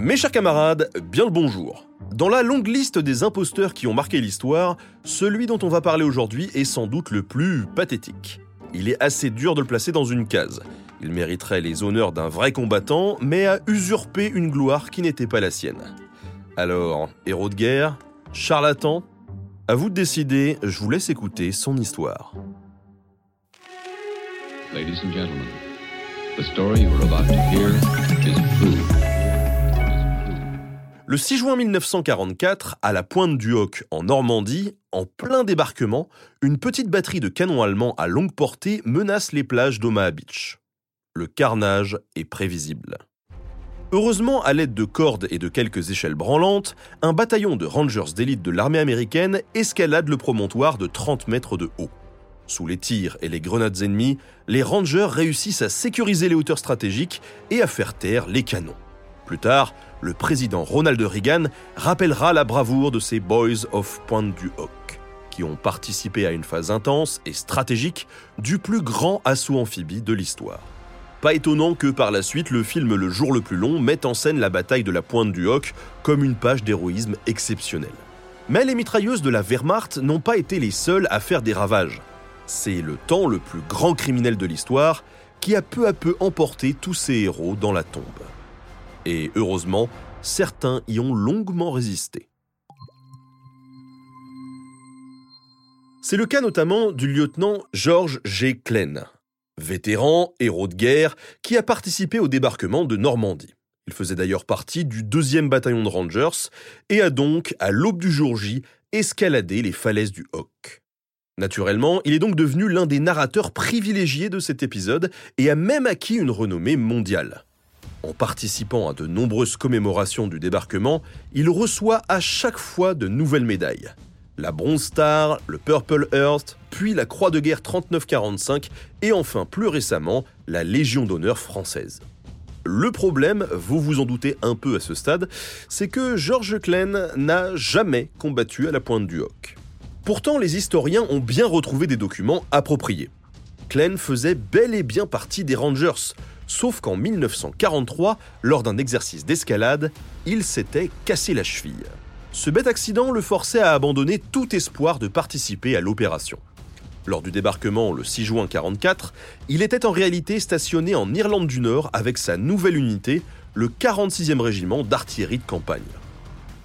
Mes chers camarades, bien le bonjour. Dans la longue liste des imposteurs qui ont marqué l'histoire, celui dont on va parler aujourd'hui est sans doute le plus pathétique. Il est assez dur de le placer dans une case. Il mériterait les honneurs d'un vrai combattant, mais a usurpé une gloire qui n'était pas la sienne. Alors, héros de guerre Charlatan À vous de décider, je vous laisse écouter son histoire. Ladies and gentlemen, the story about is. Le 6 juin 1944, à la pointe du Hoc, en Normandie, en plein débarquement, une petite batterie de canons allemands à longue portée menace les plages d'Omaha Beach. Le carnage est prévisible. Heureusement, à l'aide de cordes et de quelques échelles branlantes, un bataillon de Rangers d'élite de l'armée américaine escalade le promontoire de 30 mètres de haut. Sous les tirs et les grenades ennemies, les Rangers réussissent à sécuriser les hauteurs stratégiques et à faire taire les canons. Plus tard, le président Ronald Reagan rappellera la bravoure de ces Boys of Pointe du Hoc, qui ont participé à une phase intense et stratégique du plus grand assaut amphibie de l'histoire. Pas étonnant que par la suite le film Le jour le plus long mette en scène la bataille de la Pointe du Hoc comme une page d'héroïsme exceptionnelle. Mais les mitrailleuses de la Wehrmacht n'ont pas été les seules à faire des ravages. C'est le temps le plus grand criminel de l'histoire qui a peu à peu emporté tous ses héros dans la tombe. Et heureusement, certains y ont longuement résisté. C'est le cas notamment du lieutenant George G. Klein, vétéran, héros de guerre, qui a participé au débarquement de Normandie. Il faisait d'ailleurs partie du deuxième bataillon de Rangers et a donc, à l'aube du jour J, escaladé les falaises du Hoc. Naturellement, il est donc devenu l'un des narrateurs privilégiés de cet épisode et a même acquis une renommée mondiale. En participant à de nombreuses commémorations du débarquement, il reçoit à chaque fois de nouvelles médailles. La Bronze Star, le Purple Hearst, puis la Croix de guerre 39-45 et enfin plus récemment la Légion d'honneur française. Le problème, vous vous en doutez un peu à ce stade, c'est que George Klein n'a jamais combattu à la pointe du Hoc. Pourtant, les historiens ont bien retrouvé des documents appropriés. Klein faisait bel et bien partie des Rangers, sauf qu'en 1943, lors d'un exercice d'escalade, il s'était cassé la cheville. Ce bête accident le forçait à abandonner tout espoir de participer à l'opération. Lors du débarquement le 6 juin 1944, il était en réalité stationné en Irlande du Nord avec sa nouvelle unité, le 46e régiment d'artillerie de campagne.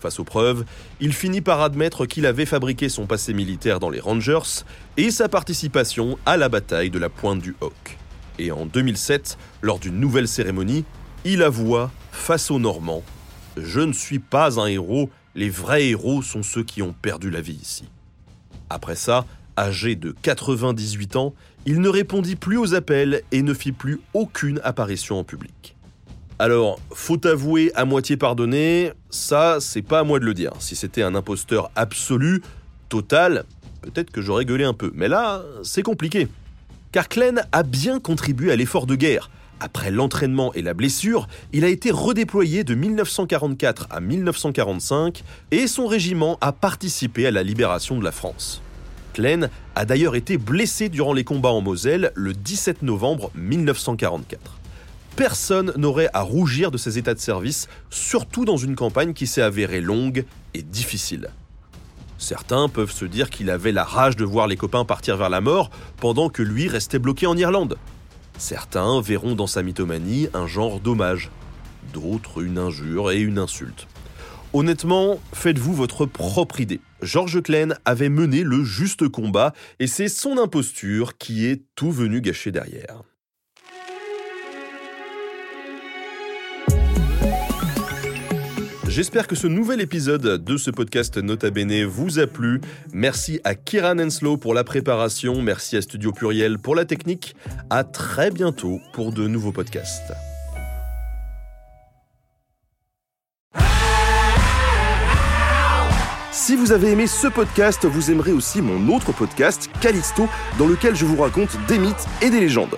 Face aux preuves, il finit par admettre qu'il avait fabriqué son passé militaire dans les Rangers et sa participation à la bataille de la Pointe du Hoc. Et en 2007, lors d'une nouvelle cérémonie, il avoua face aux Normands Je ne suis pas un héros, les vrais héros sont ceux qui ont perdu la vie ici. Après ça, âgé de 98 ans, il ne répondit plus aux appels et ne fit plus aucune apparition en public. Alors, faut avouer à moitié pardonner, ça, c'est pas à moi de le dire. Si c'était un imposteur absolu, total, peut-être que j'aurais gueulé un peu. Mais là, c'est compliqué car Klein a bien contribué à l'effort de guerre. Après l'entraînement et la blessure, il a été redéployé de 1944 à 1945 et son régiment a participé à la libération de la France. Klein a d'ailleurs été blessé durant les combats en Moselle le 17 novembre 1944. Personne n'aurait à rougir de ses états de service, surtout dans une campagne qui s'est avérée longue et difficile. Certains peuvent se dire qu'il avait la rage de voir les copains partir vers la mort pendant que lui restait bloqué en Irlande. Certains verront dans sa mythomanie un genre d'hommage, d'autres une injure et une insulte. Honnêtement, faites-vous votre propre idée. George Klein avait mené le juste combat et c'est son imposture qui est tout venu gâcher derrière. J'espère que ce nouvel épisode de ce podcast Nota Bene vous a plu. Merci à Kieran Henslow pour la préparation, merci à Studio Pluriel pour la technique. À très bientôt pour de nouveaux podcasts. Si vous avez aimé ce podcast, vous aimerez aussi mon autre podcast, Callisto, dans lequel je vous raconte des mythes et des légendes.